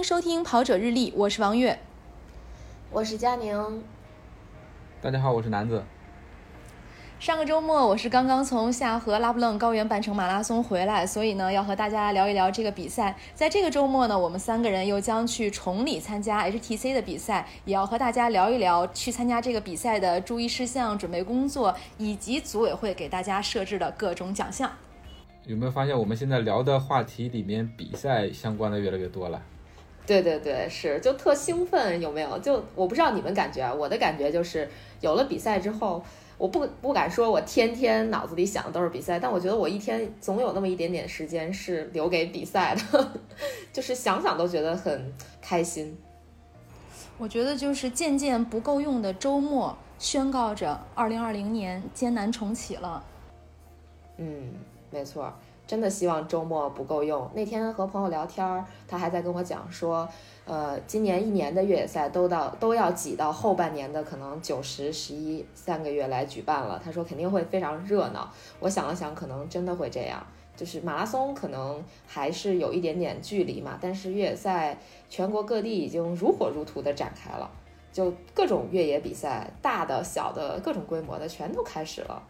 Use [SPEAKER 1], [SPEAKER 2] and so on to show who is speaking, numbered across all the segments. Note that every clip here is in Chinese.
[SPEAKER 1] 迎收听《跑者日历》，我是王悦，
[SPEAKER 2] 我是佳宁。
[SPEAKER 3] 大家好，我是南子。
[SPEAKER 1] 上个周末我是刚刚从夏河拉布楞高原半程马拉松回来，所以呢要和大家聊一聊这个比赛。在这个周末呢，我们三个人又将去崇礼参加 HTC 的比赛，也要和大家聊一聊去参加这个比赛的注意事项、准备工作，以及组委会给大家设置的各种奖项。
[SPEAKER 3] 有没有发现我们现在聊的话题里面比赛相关的越来越多了？
[SPEAKER 2] 对对对，是就特兴奋，有没有？就我不知道你们感觉啊，我的感觉就是有了比赛之后。我不不敢说，我天天脑子里想的都是比赛，但我觉得我一天总有那么一点点时间是留给比赛的，就是想想都觉得很开心。
[SPEAKER 1] 我觉得就是渐渐不够用的周末，宣告着二零二零年艰难重启了。
[SPEAKER 2] 嗯，没错，真的希望周末不够用。那天和朋友聊天，他还在跟我讲说。呃，今年一年的越野赛都到都要挤到后半年的可能九十十一三个月来举办了。他说肯定会非常热闹。我想了想，可能真的会这样。就是马拉松可能还是有一点点距离嘛，但是越野赛全国各地已经如火如荼的展开了，就各种越野比赛，大的小的各种规模的全都开始了。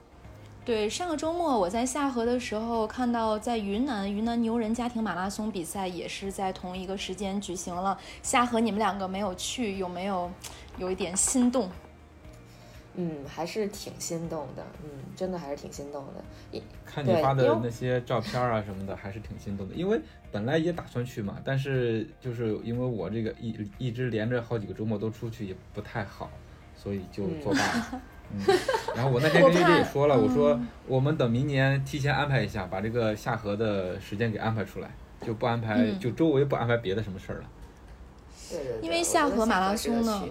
[SPEAKER 1] 对，上个周末我在下河的时候，看到在云南云南牛人家庭马拉松比赛也是在同一个时间举行了。下河你们两个没有去，有没有有一点心动？
[SPEAKER 2] 嗯，还是挺心动的。嗯，真的还是挺心动的。
[SPEAKER 3] 看你发的那些照片啊什么的，还是挺心动的。因为本来也打算去嘛，但是就是因为我这个一一直连着好几个周末都出去也不太好，所以就作罢了。嗯，然后我那天跟玉姐也说了，我说我们等明年提前安排一下，把这个下河的时间给安排出来，就不安排，就周围不安排别的什么事儿了。
[SPEAKER 2] 对对。
[SPEAKER 1] 因为下河马拉松呢，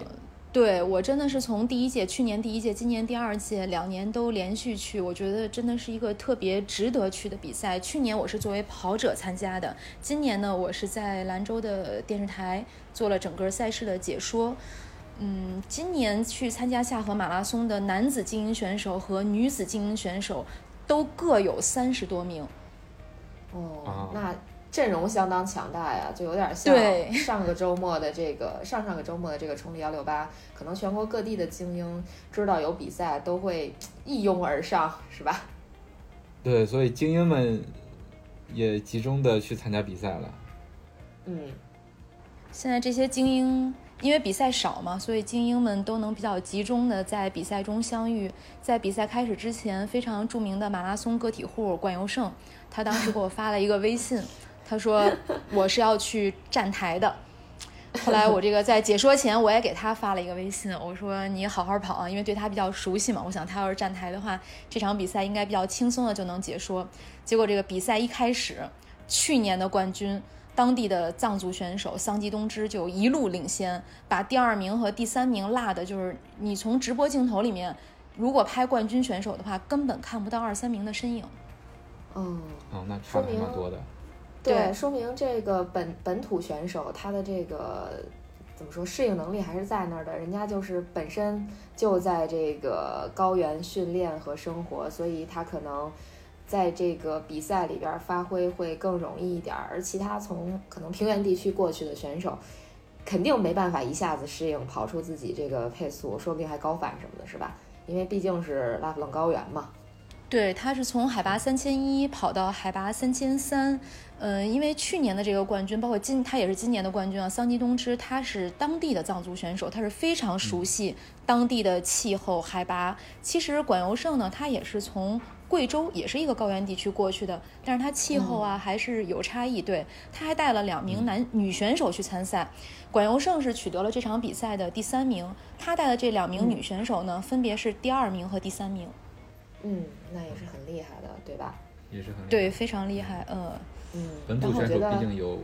[SPEAKER 1] 对我真的是从第一届，去年第一届，今年第二届，两年都连续去，我觉得真的是一个特别值得去的比赛。去年我是作为跑者参加的，今年呢，我是在兰州的电视台做了整个赛事的解说。嗯，今年去参加下河马拉松的男子精英选手和女子精英选手都各有三十多名。
[SPEAKER 2] 哦，那阵容相当强大呀，就有点像上个周末的这个 上上个周末的这个崇礼幺六八，可能全国各地的精英知道有比赛都会一拥而上，是吧？
[SPEAKER 3] 对，所以精英们也集中的去参加比赛了。
[SPEAKER 2] 嗯，
[SPEAKER 1] 现在这些精英。因为比赛少嘛，所以精英们都能比较集中的在比赛中相遇。在比赛开始之前，非常著名的马拉松个体户管尤胜，他当时给我发了一个微信，他说我是要去站台的。后来我这个在解说前，我也给他发了一个微信，我说你好好跑啊，因为对他比较熟悉嘛，我想他要是站台的话，这场比赛应该比较轻松的就能解说。结果这个比赛一开始，去年的冠军。当地的藏族选手桑吉东芝就一路领先，把第二名和第三名落的，就是你从直播镜头里面，如果拍冠军选手的话，根本看不到二三名的身影。
[SPEAKER 2] 嗯，
[SPEAKER 3] 哦，那差的蛮多的。
[SPEAKER 2] 对，说明这个本本土选手他的这个怎么说适应能力还是在那儿的，人家就是本身就在这个高原训练和生活，所以他可能。在这个比赛里边发挥会更容易一点，而其他从可能平原地区过去的选手，肯定没办法一下子适应跑出自己这个配速，说不定还高反什么的，是吧？因为毕竟是拉普楞高原嘛。
[SPEAKER 1] 对，他是从海拔三千一跑到海拔三千三。嗯，因为去年的这个冠军，包括今他也是今年的冠军啊。桑吉东芝他是当地的藏族选手，他是非常熟悉当地的气候、海拔。其实管尤胜呢，他也是从贵州，也是一个高原地区过去的，但是它气候啊还是有差异。对，他还带了两名男女选手去参赛。管尤胜是取得了这场比赛的第三名，他带的这两名女选手呢，分别是第二名和第三名。
[SPEAKER 2] 嗯，那也是很厉害的，对吧？
[SPEAKER 3] 也是很
[SPEAKER 1] 对，非常厉害，
[SPEAKER 2] 嗯。嗯，
[SPEAKER 3] 本土选手毕竟有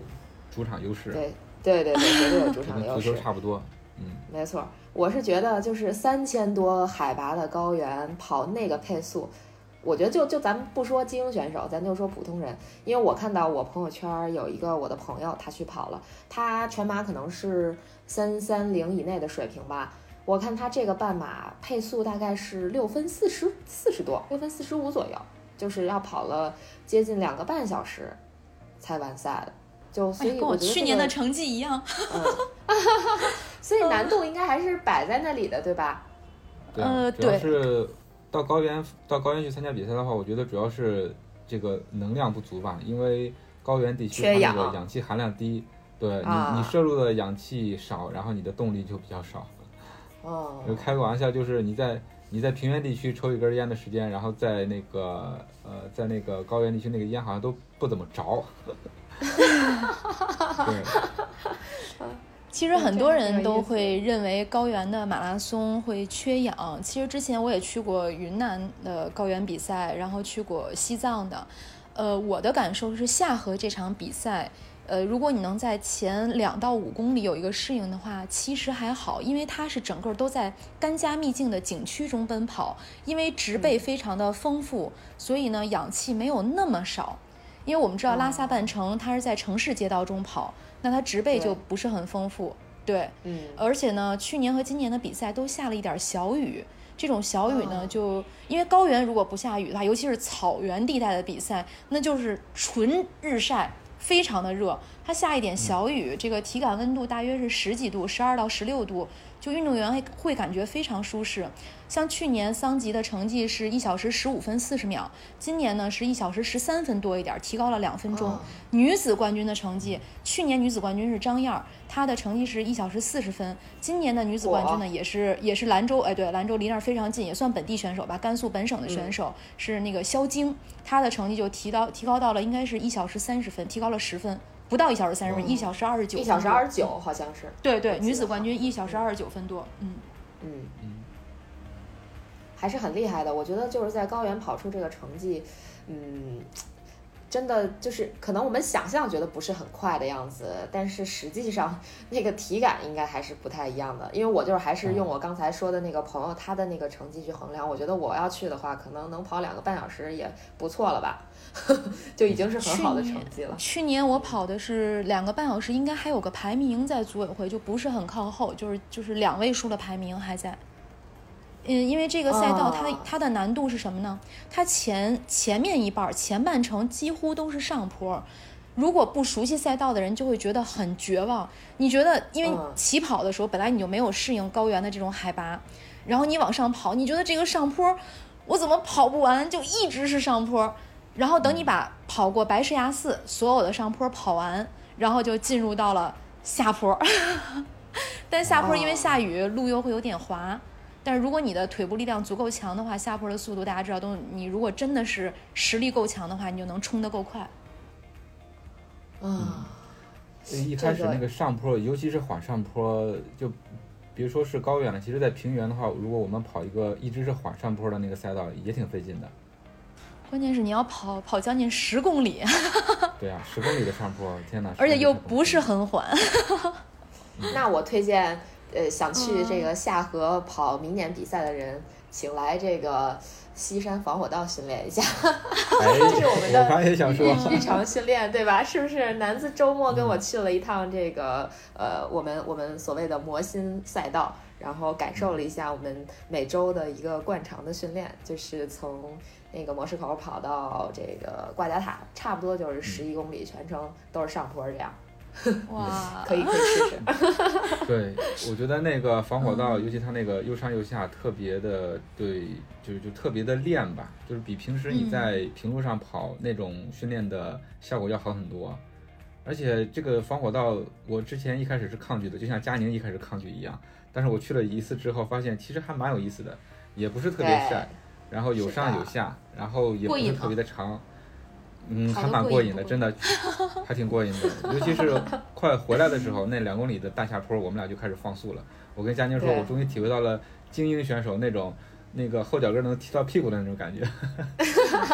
[SPEAKER 3] 主场优势。
[SPEAKER 2] 对对对对，绝对有主场优势。
[SPEAKER 3] 足球差不多，嗯，
[SPEAKER 2] 没错。我是觉得，就是三千多海拔的高原跑那个配速，我觉得就就咱们不说精英选手，咱就说普通人。因为我看到我朋友圈有一个我的朋友，他去跑了，他全马可能是三三零以内的水平吧。我看他这个半马配速大概是六分四十四十多，六分四十五左右，就是要跑了接近两个半小时。才完赛的，就所以
[SPEAKER 1] 跟我去年的成绩一样。
[SPEAKER 2] 嗯，所以难度应该还是摆在那里的，对吧？
[SPEAKER 3] 对，
[SPEAKER 1] 呃
[SPEAKER 3] 主要是到高原到高原去参加比赛的话，我觉得主要是这个能量不足吧，因为高原地区它那个氧气含量低，对你你摄入的氧气少，然后你的动力就比较少。
[SPEAKER 2] 哦，
[SPEAKER 3] 开个玩笑，就是你在你在平原地区抽一根烟的时间，然后在那个呃在那个高原地区那个烟好像都不怎么着。对。
[SPEAKER 1] 其实很多人都会认为高原的马拉松会缺氧。其实之前我也去过云南的高原比赛，然后去过西藏的。呃，我的感受是下河这场比赛，呃，如果你能在前两到五公里有一个适应的话，其实还好，因为它是整个都在干加秘境的景区中奔跑，因为植被非常的丰富，所以呢氧气没有那么少。因为我们知道拉萨半程它是在城市街道中跑。那它植被就不是很丰富，对，
[SPEAKER 2] 嗯，
[SPEAKER 1] 而且呢，去年和今年的比赛都下了一点小雨，这种小雨呢，就因为高原如果不下雨的话，尤其是草原地带的比赛，那就是纯日晒，非常的热，它下一点小雨，这个体感温度大约是十几度，十二到十六度。就运动员会会感觉非常舒适，像去年桑吉的成绩是一小时十五分四十秒，今年呢是一小时十三分多一点，提高了两分钟。女子冠军的成绩，去年女子冠军是张燕，她的成绩是一小时四十分，今年的女子冠军呢也是也是兰州，哎对，兰州离那儿非常近，也算本地选手吧，甘肃本省的选手是那个肖晶，她的成绩就提高提高到了应该是一小时三十分，提高了十分。不到一小时三十分，一小时二十九。
[SPEAKER 2] 一小时二十九，好像是。
[SPEAKER 1] 对对，女子冠军一小时二十九分多，
[SPEAKER 2] 嗯嗯嗯，还是很厉害的。我觉得就是在高原跑出这个成绩，嗯，真的就是可能我们想象觉得不是很快的样子，但是实际上那个体感应该还是不太一样的。因为我就是还是用我刚才说的那个朋友他的那个成绩去衡量，我觉得我要去的话，可能能跑两个半小时也不错了吧。就已经是很好的成绩了。
[SPEAKER 1] 去年我跑的是两个半小时，应该还有个排名在组委会，就不是很靠后，就是就是两位数的排名还在。嗯，因为这个赛道它它的难度是什么呢？它前前面一半前半程几乎都是上坡，如果不熟悉赛道的人就会觉得很绝望。你觉得，因为起跑的时候本来你就没有适应高原的这种海拔，然后你往上跑，你觉得这个上坡我怎么跑不完？就一直是上坡。然后等你把跑过白石崖寺所有的上坡跑完，然后就进入到了下坡。但下坡因为下雨，路又会有点滑。但是如果你的腿部力量足够强的话，下坡的速度大家知道都，你如果真的是实力够强的话，你就能冲得够快。
[SPEAKER 2] 啊，
[SPEAKER 3] 一开始那个上坡，尤其是缓上坡，就比如说是高原了，其实在平原的话，如果我们跑一个一直是缓上坡的那个赛道，也挺费劲的。
[SPEAKER 1] 关键是你要跑跑将近十公里，
[SPEAKER 3] 对啊，十公里的上坡，天哪！
[SPEAKER 1] 而且又不是很缓。
[SPEAKER 2] 那我推荐，呃，想去这个下河跑明年比赛的人，请来这个西山防火道训练一下。这是我们的日常训练，对吧？是不是？南子周末跟我去了一趟这个，呃，我们我们所谓的魔心赛道，然后感受了一下我们每周的一个惯常的训练，就是从。那个模式口跑到这个挂甲塔，差不多就是十一公里，全程都是上坡这样。
[SPEAKER 1] 哇，
[SPEAKER 2] 可以可以试试。
[SPEAKER 3] 对，我觉得那个防火道，尤其它那个又上又下，特别的对，就是就特别的练吧，就是比平时你在平路上跑那种训练的效果要好很多。而且这个防火道，我之前一开始是抗拒的，就像佳宁一开始抗拒一样。但是我去了一次之后，发现其实还蛮有意思的，也不是特别晒。然后有上有下，然后也不是特别的长，嗯，还蛮过瘾的，真的，还挺过瘾的。尤其是快回来的时候，那两公里的大下坡，我们俩就开始放速了。我跟佳宁说，我终于体会到了精英选手那种那个后脚跟能踢到屁股的那种感觉，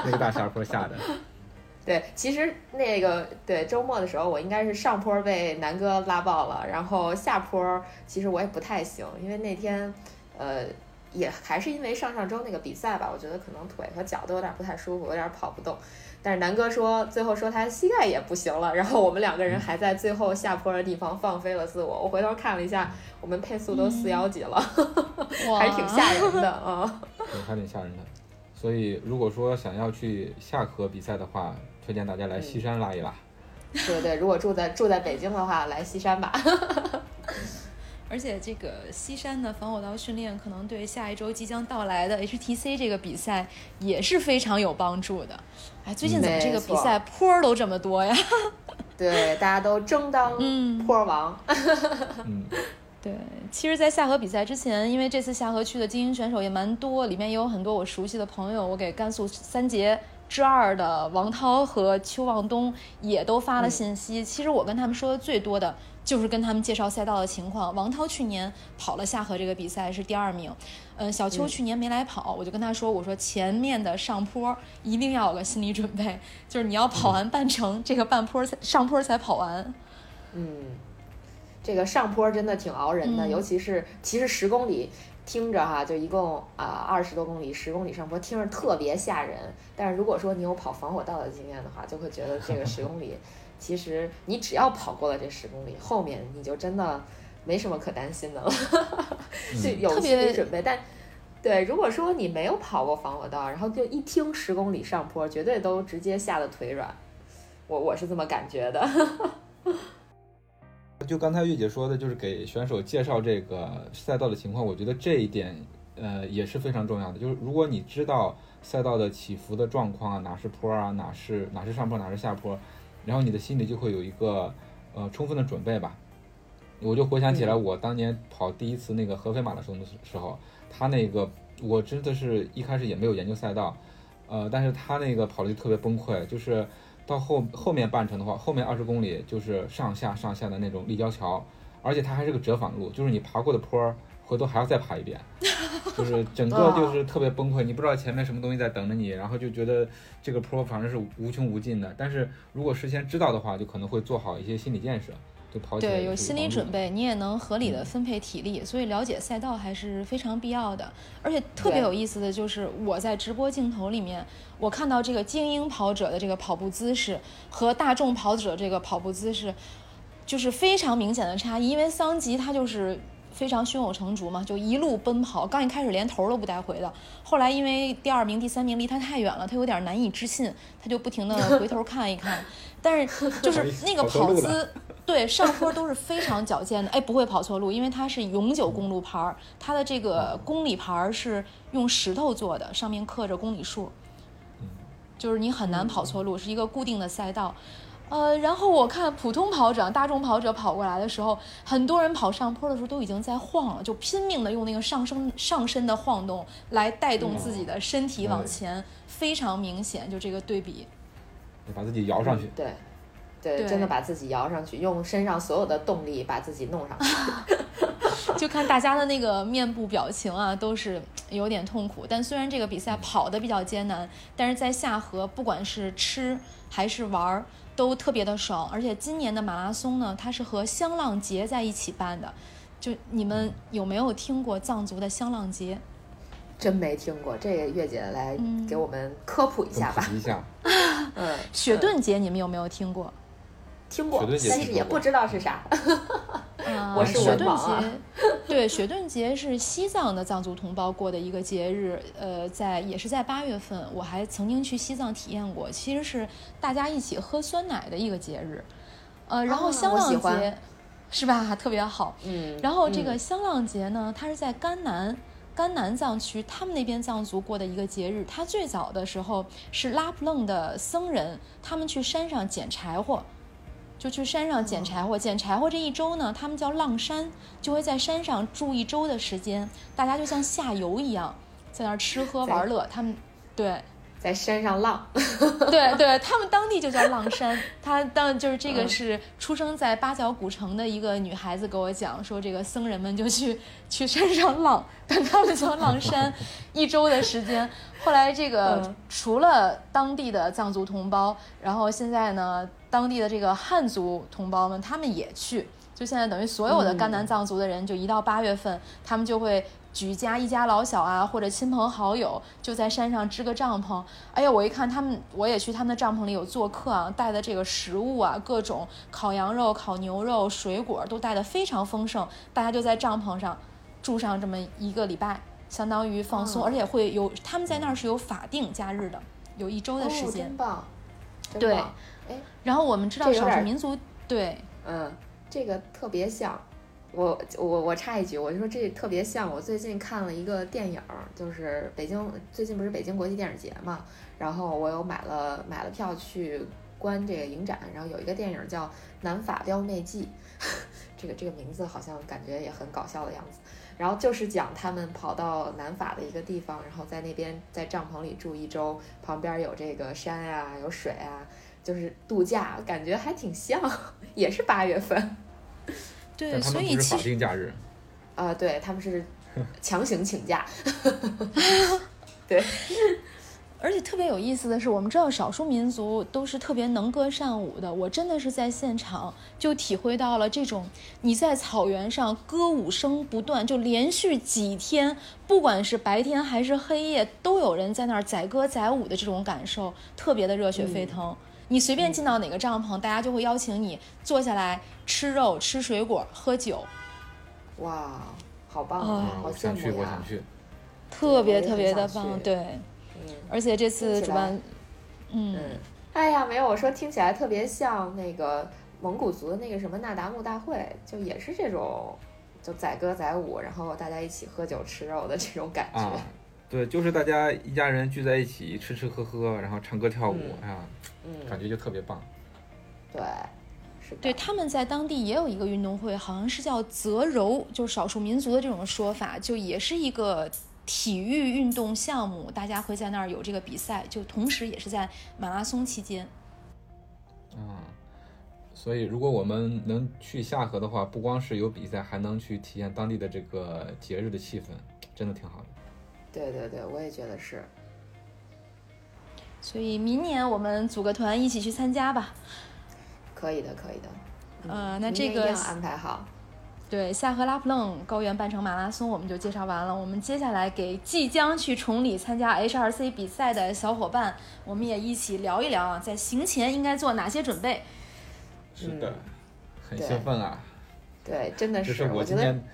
[SPEAKER 3] 那个大下坡下的。
[SPEAKER 2] 对，其实那个对周末的时候，我应该是上坡被南哥拉爆了，然后下坡其实我也不太行，因为那天呃。也还是因为上上周那个比赛吧，我觉得可能腿和脚都有点不太舒服，有点跑不动。但是南哥说最后说他膝盖也不行了，然后我们两个人还在最后下坡的地方放飞了自我。我回头看了一下，我们配速都四幺几了，还是挺吓人的啊。
[SPEAKER 3] 对，还挺吓人的。所以如果说想要去下河比赛的话，推荐大家来西山拉一拉。
[SPEAKER 2] 对对，如果住在住在北京的话，来西山吧。
[SPEAKER 1] 而且这个西山的防火道训练，可能对下一周即将到来的 HTC 这个比赛也是非常有帮助的。哎，最近怎么这个比赛坡都这么多呀？
[SPEAKER 2] 对，大家都争当坡王。
[SPEAKER 3] 嗯，
[SPEAKER 1] 对。其实，在下河比赛之前，因为这次下河区的精英选手也蛮多，里面也有很多我熟悉的朋友，我给甘肃三杰之二的王涛和邱望东也都发了信息。其实我跟他们说的最多的。就是跟他们介绍赛道的情况。王涛去年跑了下河这个比赛是第二名，嗯，小邱去年没来跑，我就跟他说，我说前面的上坡一定要有个心理准备，就是你要跑完半程，这个半坡才上坡才跑完。
[SPEAKER 2] 嗯，这个上坡真的挺熬人的，尤其是其实十公里听着哈，就一共啊二十多公里，十公里上坡听着特别吓人，但是如果说你有跑防火道的经验的话，就会觉得这个十公里。其实你只要跑过了这十公里，后面你就真的没什么可担心的了，就有心理准备。但对，如果说你没有跑过防火道，然后就一听十公里上坡，绝对都直接吓得腿软。我我是这么感觉的。
[SPEAKER 3] 就刚才月姐说的，就是给选手介绍这个赛道的情况，我觉得这一点呃也是非常重要的。就是如果你知道赛道的起伏的状况啊，哪是坡啊，哪是哪是上坡，哪是下坡。然后你的心里就会有一个呃充分的准备吧。我就回想起来，我当年跑第一次那个合肥马拉松的时候，他那个我真的是一开始也没有研究赛道，呃，但是他那个跑的就特别崩溃，就是到后后面半程的话，后面二十公里就是上下上下的那种立交桥，而且它还是个折返路，就是你爬过的坡。回头还要再爬一遍，就是整个就是特别崩溃，你不知道前面什么东西在等着你，然后就觉得这个坡反正是无穷无尽的。但是如果事先知道的话，就可能会做好一些心理建设，就跑起来
[SPEAKER 1] 对，有心理准备，你也能合理的分配体力。所以了解赛道还是非常必要的。而且特别有意思的就是我在直播镜头里面，我看到这个精英跑者的这个跑步姿势和大众跑者这个跑步姿势，就是非常明显的差异。因为桑吉他就是。非常胸有成竹嘛，就一路奔跑。刚一开始连头都不带回的，后来因为第二名、第三名离他太远了，他有点难以置信，他就不停的 回头看一看。但是就 是那个跑姿，对上坡都是非常矫健的。哎，不会跑错路，因为它是永久公路牌儿，它的这个公里牌儿是用石头做的，上面刻着公里数，就是你很难跑错路，是一个固定的赛道。呃，然后我看普通跑者、大众跑者跑过来的时候，很多人跑上坡的时候都已经在晃了，就拼命的用那个上升上身的晃动来带动自己的身体往前，非常明显，就这个对比，
[SPEAKER 3] 把自己摇上去，
[SPEAKER 2] 对，对，真的把自己摇上去，用身上所有的动力把自己弄上去，
[SPEAKER 1] 就看大家的那个面部表情啊，都是有点痛苦。但虽然这个比赛跑的比较艰难，但是在下河，不管是吃还是玩儿。都特别的爽，而且今年的马拉松呢，它是和香浪节在一起办的。就你们有没有听过藏族的香浪节？
[SPEAKER 2] 真没听过，这个月姐来给我们科普一下吧。
[SPEAKER 3] 一下。
[SPEAKER 2] 嗯，
[SPEAKER 1] 雪顿节你们有没有听过？
[SPEAKER 2] 听过，但是也不知道是啥。
[SPEAKER 1] 我是，雪顿节，对，雪顿节是西藏的藏族同胞过的一个节日，呃，在也是在八月份，我还曾经去西藏体验过，其实是大家一起喝酸奶的一个节日，呃，然后香浪节是吧，特别好，
[SPEAKER 2] 嗯，
[SPEAKER 1] 然后这个香浪节呢，它是在甘南甘南藏区，他们那边藏族过的一个节日，它最早的时候是拉卜楞的僧人，他们去山上捡柴火。就去山上捡柴火，捡柴火这一周呢，他们叫浪山，就会在山上住一周的时间，大家就像下游一样，在那儿吃喝玩乐。他们对，
[SPEAKER 2] 在山上浪，
[SPEAKER 1] 对对，他们当地就叫浪山。他当就是这个是出生在八角古城的一个女孩子给我讲说，这个僧人们就去去山上浪，但他们叫浪山，一周的时间。后来这个除了当地的藏族同胞，然后现在呢？当地的这个汉族同胞们，他们也去，就现在等于所有的甘南藏族的人，就一到八月份，他们就会举家一家老小啊，或者亲朋好友，就在山上支个帐篷。哎呀，我一看他们，我也去他们的帐篷里有做客啊，带的这个食物啊，各种烤羊肉、烤牛肉、水果都带的非常丰盛。大家就在帐篷上住上这么一个礼拜，相当于放松，而且会有他们在那儿是有法定假日的，有一周的时间。
[SPEAKER 2] 真棒。
[SPEAKER 1] 对
[SPEAKER 2] 棒哎，
[SPEAKER 1] 然后我们知道少数民族，对，
[SPEAKER 2] 嗯，这个特别像。我我我插一句，我就说这特别像我最近看了一个电影儿，就是北京最近不是北京国际电影节嘛，然后我有买了买了票去观这个影展，然后有一个电影叫《南法撩妹记》，这个这个名字好像感觉也很搞笑的样子。然后就是讲他们跑到南法的一个地方，然后在那边在帐篷里住一周，旁边有这个山啊、有水啊，就是度假，感觉还挺像，也是八月份。
[SPEAKER 1] 对，所以其实
[SPEAKER 3] 定假日。
[SPEAKER 2] 啊、对他们是 强行请假，对
[SPEAKER 1] 而且特别有意思的是，我们知道少数民族都是特别能歌善舞的。我真的是在现场就体会到了这种你在草原上歌舞声不断，就连续几天，不管是白天还是黑夜，都有人在那儿载歌载舞的这种感受，特别的热血沸腾。你随便进到哪个帐篷，大家就会邀请你坐下来吃肉、吃水果、喝酒，
[SPEAKER 2] 哇，好棒
[SPEAKER 1] 哦
[SPEAKER 2] 啊，
[SPEAKER 3] 啊，
[SPEAKER 2] 好羡
[SPEAKER 3] 我想去，
[SPEAKER 2] 慕呀
[SPEAKER 3] 我想！去。
[SPEAKER 1] 特别特别的。棒对，
[SPEAKER 2] 嗯
[SPEAKER 1] 而且这次主办，嗯，
[SPEAKER 2] 嗯，哎呀，没有，我说听起来特别像那个蒙古族的那个什么那达慕大会，就也是这种，就载歌载舞，然后大家一起喝酒吃肉的这种感觉。
[SPEAKER 3] 啊，对，就是大家一家人聚在一起吃吃喝喝，然后唱歌跳舞，
[SPEAKER 2] 嗯
[SPEAKER 3] 啊，感
[SPEAKER 2] 嗯，
[SPEAKER 3] 觉就特别棒。
[SPEAKER 2] 对，是的。
[SPEAKER 1] 对，他们在当地也有一个运动会，好像是叫泽柔，就是少数民族的这种说法，就也是一个体育运动项目，大家会在那儿有这个比赛，就同时也是在马拉松期间。
[SPEAKER 3] 嗯，所以如果我们能去下河的话，不光是有比赛，还能去体验当地的这个节日的气氛，真的挺好的。
[SPEAKER 2] 对对对，我也觉得是。
[SPEAKER 1] 所以明年我们组个团一起去参加吧。
[SPEAKER 2] 可以的，可以的。
[SPEAKER 1] 呃，那这个
[SPEAKER 2] 安排好。
[SPEAKER 1] 对夏河拉普楞高原半程马拉松我们就介绍完了，我们接下来给即将去崇礼参加 HRC 比赛的小伙伴，我们也一起聊一聊啊，在行前应该做哪些准备。
[SPEAKER 3] 是的，
[SPEAKER 2] 嗯
[SPEAKER 3] 很
[SPEAKER 2] 对
[SPEAKER 3] 兴奋啊！
[SPEAKER 2] 对，真的
[SPEAKER 3] 这是
[SPEAKER 2] 我觉得
[SPEAKER 3] 我今年，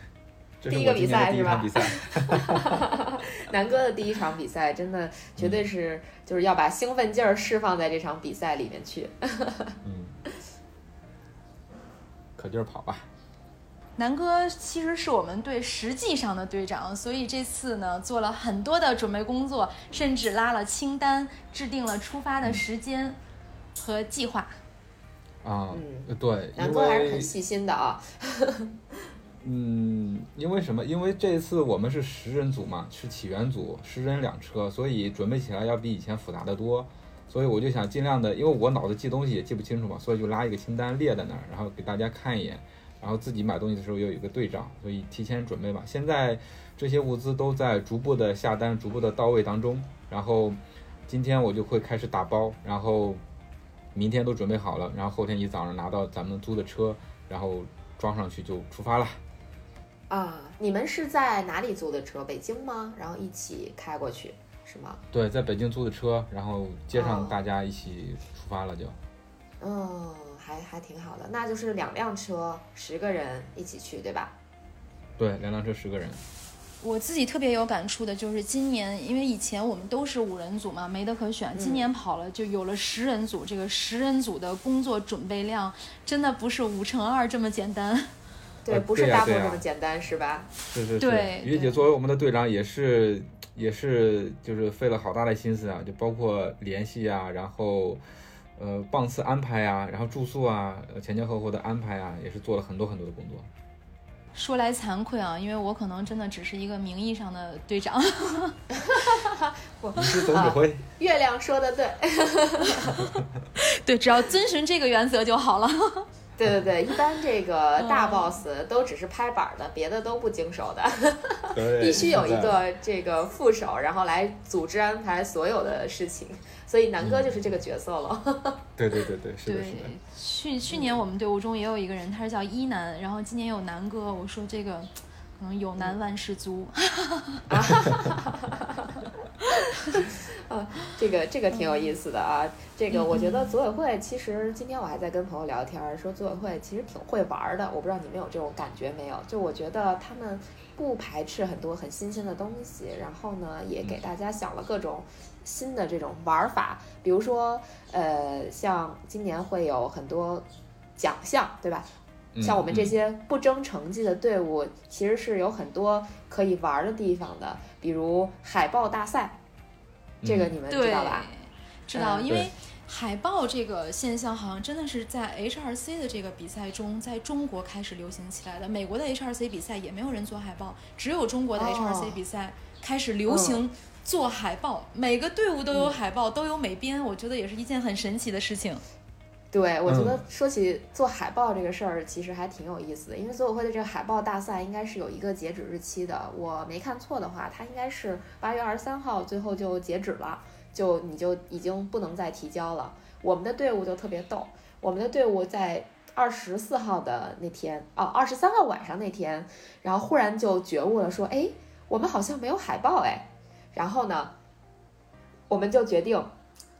[SPEAKER 3] 这是
[SPEAKER 2] 第一个比
[SPEAKER 3] 我今年的
[SPEAKER 2] 赛是吧
[SPEAKER 3] 第一场比赛。
[SPEAKER 2] 南哥的第一场比赛真的绝对是就是要把兴奋劲儿释放在这场比赛里面去。
[SPEAKER 3] 嗯，可劲儿跑吧！
[SPEAKER 1] 南哥其实是我们队实际上的队长，所以这次呢做了很多的准备工作，甚至拉了清单，制定了出发的时间和计划。
[SPEAKER 3] 啊，
[SPEAKER 2] 嗯
[SPEAKER 3] 呃对，因
[SPEAKER 2] 南哥还是很细心的啊。
[SPEAKER 3] 嗯，因为什么？因为这次我们是十人组嘛，是起源组，十人两车，所以准备起来要比以前复杂的多。所以我就想尽量的，因为我脑子记东西也记不清楚嘛，所以就拉一个清单列在那儿，然后给大家看一眼，然后自己买东西的时候又有一个对照，所以提前准备吧。现在这些物资都在逐步的下单，逐步的到位当中。然后今天我就会开始打包，然后明天都准备好了，然后后天一早上拿到咱们租的车，然后装上去就出发了。
[SPEAKER 2] 啊，你们是在哪里租的车？北京吗？然后一起开过去是吗？
[SPEAKER 3] 对，在北京租的车，然后接
[SPEAKER 2] 哦
[SPEAKER 3] 上大家一起出发了就。
[SPEAKER 2] 嗯，还还挺好的，那就是两辆车，十个人一起去，对吧？
[SPEAKER 3] 对，两辆车十个人。
[SPEAKER 1] 我自己特别有感触的就是今年，因为以前我们都是五人组嘛，没得可选。今年跑了就有了十人组，这个十人组的工作准备量真的不是五乘二这么简单。
[SPEAKER 2] 对，
[SPEAKER 3] 呃
[SPEAKER 2] 不是大部
[SPEAKER 3] 对呀对呀
[SPEAKER 2] 这么简单，是吧？
[SPEAKER 3] 是是是
[SPEAKER 1] 对，
[SPEAKER 3] 于姐作为我们的队长也是也是就是费了好大的心思啊，就包括联系啊，然后呃棒次安排啊，然后住宿啊，呃前前后后的安排啊，也是做了很多很多的工作。
[SPEAKER 1] 说来惭愧啊，因为我可能真的只是一个名义上的队长。
[SPEAKER 3] 你是总指挥，
[SPEAKER 2] 月亮说的对，
[SPEAKER 1] 对，只要遵循这个原则就好了。
[SPEAKER 2] 对对对，一般这个大
[SPEAKER 1] 嗯
[SPEAKER 2] boss 都只是拍板儿的，别的都不经手的，
[SPEAKER 3] 对
[SPEAKER 2] 必须有一个这个副手，然后来组织安排所有的事情。所以南哥就是这个角色了。
[SPEAKER 3] 对对对对，是的，
[SPEAKER 1] 对
[SPEAKER 3] 是的。，
[SPEAKER 1] 去去年我们队伍中也有一个人，他是叫一南，然后今年有南哥。我说这个可能有难万事足。
[SPEAKER 2] 啊这个这个挺有意思的啊，这个我觉得组委会其实今天我还在跟朋友聊天儿，说组委会其实挺会玩的，我不知道你们有这种感觉没有？就我觉得他们不排斥很多很新鲜的东西，然后呢也给大家想了各种新的这种玩法，比如说呃，像今年会有很多奖项，对吧？像我们这些不争成绩的队伍，其实是有很多可以玩的地方的，比如海报大赛，这个你们知道吧？
[SPEAKER 1] 知道，因为海报这个现象好像真的是在 HRC 的这个比赛中，在中国开始流行起来的。美国的 HRC 比赛也没有人做海报，只有中国的 HRC 比赛开始流行做海报，每个队伍都有海报，都有美编，我觉得也是一件很神奇的事情。
[SPEAKER 2] 对，我觉得说起做海报这个事儿，其实还挺有意思的。因为组委会的这个海报大赛应该是有一个截止日期的，我没看错的话，它应该是八月二十三号，最后就截止了，就你就已经不能再提交了。我们的队伍就特别逗，我们的队伍在二十四号的那天，哦，二十三号晚上那天，然后忽然就觉悟了，说，哎，我们好像没有海报，哎，然后呢，我们就决定。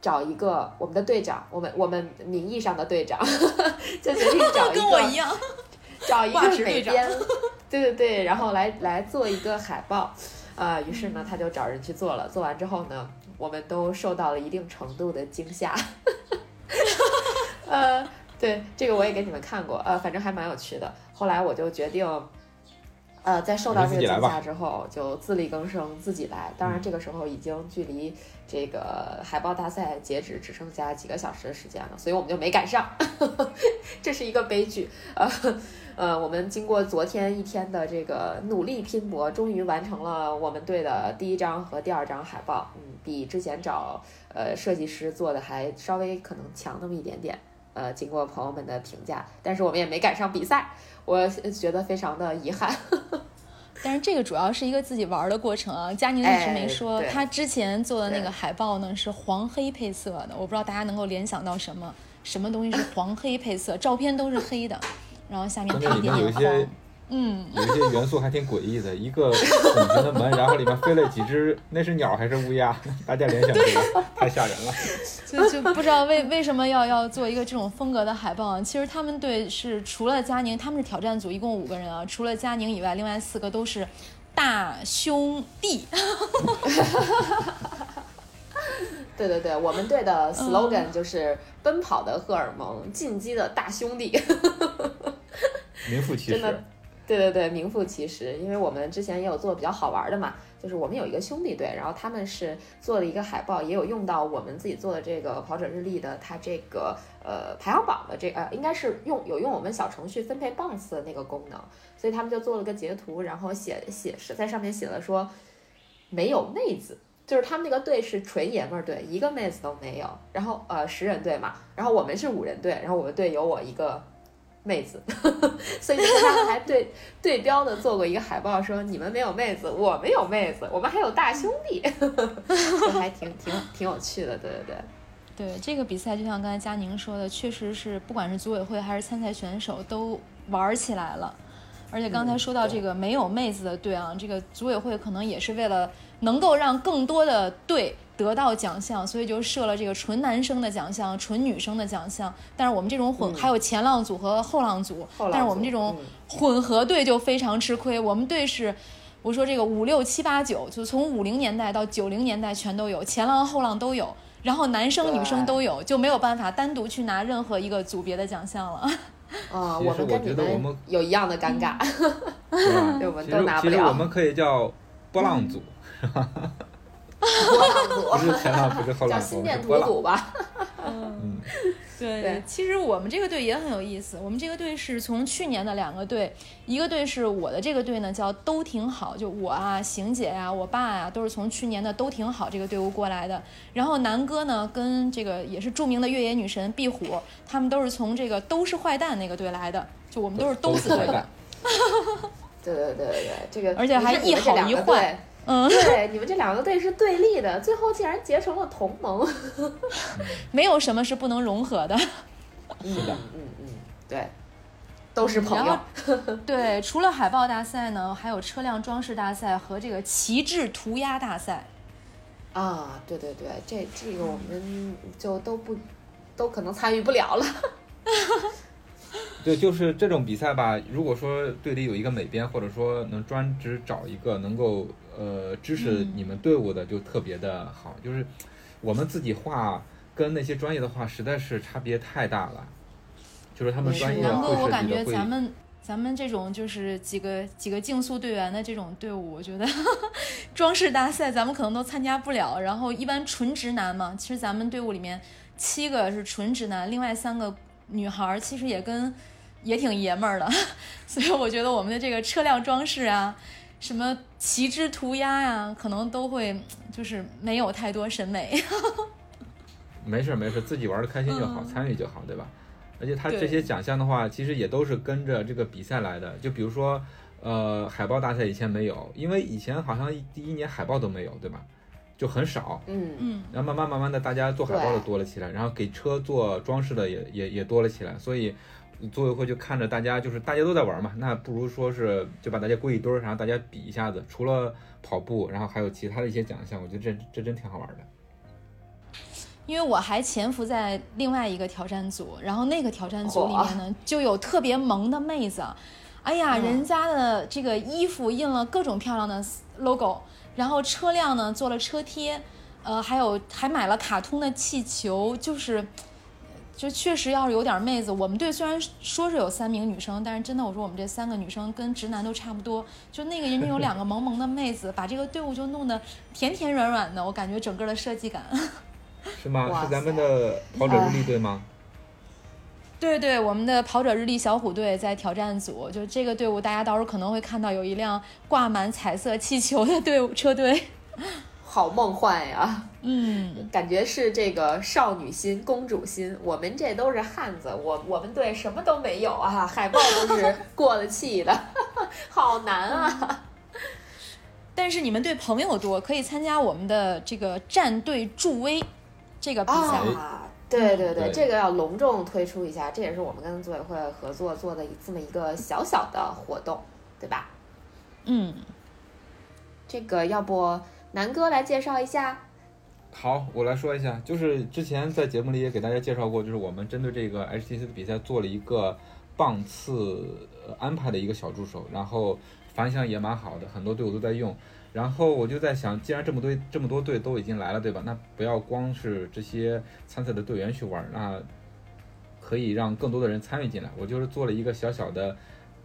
[SPEAKER 2] 找一个我们的队长，我们我们名义上的队长，就决定 找一个
[SPEAKER 1] 跟我一样，
[SPEAKER 2] 找一个美编，对对对，然后来来做一个海报，啊，于是呢他就找人去做了，做完之后呢，我们都受到了一定程度的惊吓，呃，对，这个我也给你们看过，呃，反正还蛮有趣的。后来我就决定。呃，在受到这个惊吓之后，就自力更生，自己来。当然，这个时候已经距离这个海报大赛截止只剩下几个小时的时间了，所以我们就没赶上，这是一个悲剧。呃，呃，我们经过昨天一天的这个努力拼搏，终于完成了我们队的第一张和第二张海报。嗯，比之前找呃设计师做的还稍微可能强那么一点点。呃，经过朋友们的评价，但是我们也没赶上比赛。我觉得非常的遗憾，
[SPEAKER 1] 但是这个主要是一个自己玩的过程啊。佳宁一直没说，他之前做的那个海报呢是黄黑配色的，我不知道大家能够联想到什么，什么东西是黄黑配色？照片都是黑的，然后下面配一点点黄。嗯，
[SPEAKER 3] 有一些元素还挺诡异的，一个拱形的门，然后里面飞了几只，那是鸟还是乌鸦？大家联想这个太吓人了。
[SPEAKER 1] 就就不知道为为什么要要做一个这种风格的海报啊？其实他们队是除了佳宁，他们是挑战组，一共五个人啊，除了佳宁以外，另外四个都是大兄弟。
[SPEAKER 2] 对对对，我们队的 slogan 就是奔跑的荷尔蒙，进击的大兄弟。
[SPEAKER 3] 名副其实。
[SPEAKER 2] 对对对，名副其实，因为我们之前也有做比较好玩的嘛，就是我们有一个兄弟队，然后他们是做了一个海报，也有用到我们自己做的这个跑者日历的它这个呃排行榜的这呃应该是用有用我们小程序分配棒次的那个功能，所以他们就做了个截图，然后写写是在上面写了说没有妹子，就是他们那个队是纯爷们儿队，一个妹子都没有，然后呃十人队嘛，然后我们是五人队，然后我们队有我一个。妹子，所以他们还对对标的做过一个海报，说你们没有妹子，我们有妹子，我们还有大兄弟，还挺挺挺有趣的，对对对。
[SPEAKER 1] 对这个比赛，就像刚才佳宁说的，确实是不管是组委会还是参赛选手都玩起来了。而且刚才说到这个没有妹子的队啊，这个组委会可能也是为了能够让更多的队。得到奖项，所以就设了这个纯男生的奖项、纯女生的奖项。但是我们这种混，还有前浪组和后浪组，但是我们这种混合队就非常吃亏。我们队是，我说这个五六七八九，就从五零年代到九零年代全都有，前浪后浪都有，然后男生女生都有，就没有办法单独去拿任何一个组别的奖项了。
[SPEAKER 2] 啊，我们跟你
[SPEAKER 3] 们
[SPEAKER 2] 有一样的尴尬，
[SPEAKER 3] 对
[SPEAKER 2] 我们都拿不了。
[SPEAKER 3] 其实我们可以叫波浪组，是吧？
[SPEAKER 2] 波浪组，
[SPEAKER 3] 不是前浪，不是后浪，
[SPEAKER 2] 叫心电图组吧。
[SPEAKER 1] 嗯，对，其实我们这个队也很有意思。我们这个队是从去年的两个队，一个队是我的这个队呢，叫都挺好，就我啊，邢姐呀，我爸呀，都是从去年的都挺好这个队伍过来的。然后南哥呢，跟这个也是著名的越野女神壁虎，他们都是从这个都是坏蛋那个队来的，就我们都是都死队的。
[SPEAKER 2] 对对对对对，这个
[SPEAKER 1] 而且还一好一坏。
[SPEAKER 2] 嗯，对，你们这两个队是对立的，最后竟然结成了同盟。
[SPEAKER 1] 没有什么是不能融合的。
[SPEAKER 3] 是的，
[SPEAKER 2] 嗯嗯，对，都是朋友。
[SPEAKER 1] 对，除了海报大赛呢，还有车辆装饰大赛和这个旗帜涂鸦大赛。
[SPEAKER 2] 啊，对对对，这这个我们就都不都可能参与不了了。
[SPEAKER 3] 对，就是这种比赛吧。如果说队里有一个美编，或者说能专职找一个能够呃支持你们队伍的，就特别的好。就是我们自己画跟那些专业的画实在是差别太大了，就是他们专业
[SPEAKER 1] 南哥，我
[SPEAKER 3] 会
[SPEAKER 1] 感
[SPEAKER 3] 设计的会。
[SPEAKER 1] 觉咱们咱们这种就是几个几个竞速队员的这种队伍，我觉得 装饰大赛咱们可能都参加不了。然后一般纯直男嘛，其实咱们队伍里面七个是纯直男，另外三个女孩儿其实也跟也挺爷们儿的，所以我觉得我们的这个车辆装饰啊，什么旗帜涂鸦呀、可能都会就是没有太多审美。
[SPEAKER 3] 没事儿没事，自己玩的开心就好，
[SPEAKER 1] 嗯
[SPEAKER 3] 参与就好，对吧？而且他这些奖项的话，其实也都是跟着这个比赛来的。就比如说，呃，海报大赛以前没有，因为以前好像第一年海报都没有，对吧？就很少。
[SPEAKER 2] 嗯，
[SPEAKER 1] 嗯，
[SPEAKER 3] 然后慢慢慢慢的，大家做海报的多了起来，然后给车做装饰的也也也多了起来，所以组委会就看着大家就是大家都在玩嘛，那不如说是就把大家归一堆儿，然后大家比一下子，除了跑步，然后还有其他的一些奖项，我觉得这这真挺好玩的。
[SPEAKER 1] 因为我还潜伏在另外一个挑战组，然后那个挑战组里面呢，就有特别萌的妹子，哎呀，
[SPEAKER 2] 嗯
[SPEAKER 1] 人家的这个衣服印了各种漂亮的 logo，然后车辆呢做了车贴，呃，还有还买了卡通的气球，就是。就确实要是有点妹子，我们队虽然说是有三名女生，但是真的我说我们这三个女生跟直男都差不多。就那个人家有两个萌萌的妹子，把这个队伍就弄得甜甜软软的，我感觉整个的设计感
[SPEAKER 3] 是吗？是咱们的跑者日历队吗？
[SPEAKER 1] 对对，我们的跑者日历小虎队在挑战组，就这个队伍，大家到时候可能会看到有一辆挂满彩色气球的队伍车队。
[SPEAKER 2] 好梦幻呀！
[SPEAKER 1] 嗯，
[SPEAKER 2] 感觉是这个少女心、公主心。我们这都是汉子，我我们队什么都没有啊，海报都是过了气的，好难啊！
[SPEAKER 1] 但是你们队朋友多，可以参加我们的这个战队助威这个比赛。
[SPEAKER 2] 啊，对对对，
[SPEAKER 3] 对
[SPEAKER 2] 这个要隆重推出一下，这也是我们跟组委会合作做的这么一个小小的活动，对吧？
[SPEAKER 1] 嗯，
[SPEAKER 2] 这个要不南哥来介绍一下？
[SPEAKER 3] 好，我来说一下，就是之前在节目里也给大家介绍过，就是我们针对这个 HTC 的比赛做了一个棒次安排的一个小助手，然后反响也蛮好的，很多队伍都在用。然后我就在想，既然这么多这么多队都已经来了，对吧？那不要光是这些参赛的队员去玩，那可以让更多的人参与进来。我就是做了一个小小的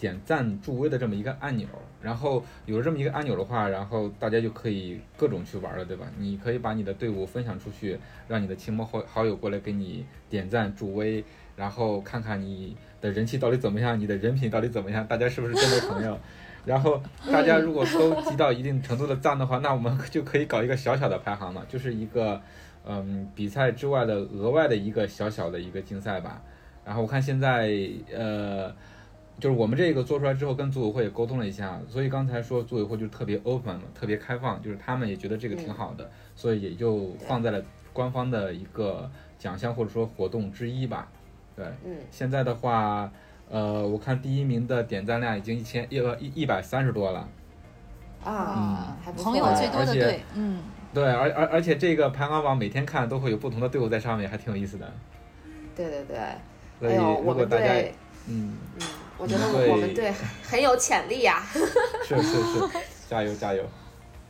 [SPEAKER 3] 点赞助威的这么一个按钮，然后有了这么一个按钮的话，然后大家就可以各种去玩了，对吧？你可以把你的队伍分享出去，让你的亲朋好好友过来给你点赞助威，然后看看你的人气到底怎么样，你的人品到底怎么样，大家是不是真的朋友？然后大家如果都集到一定程度的赞的话，那我们就可以搞一个小小的排行嘛，就是一个嗯比赛之外的额外的一个小小的一个竞赛吧。然后我看现在呃。就是我们这个做出来之后，跟组委会也沟通了一下，所以刚才说组委会就特别 open 嘛，特别开放，就是他们也觉得这个挺好的，所以也就放在了官方的一个奖项或者说活动之一吧。对，
[SPEAKER 2] 嗯，
[SPEAKER 3] 现在的话，呃，我看第一名的点赞量已经一千一呃一一百三十多了。
[SPEAKER 2] 啊，还不错
[SPEAKER 1] 朋友最多的
[SPEAKER 3] 而且
[SPEAKER 1] 队，嗯，
[SPEAKER 3] 对，而而而且这个排行榜每天看都会有不同的队伍在上面，还挺有意思的。
[SPEAKER 2] 对对对，
[SPEAKER 3] 所以如果大家
[SPEAKER 2] 队，
[SPEAKER 3] 嗯，
[SPEAKER 2] 嗯，我觉得我我们队很有潜力呀。
[SPEAKER 3] 是是是，加油加油！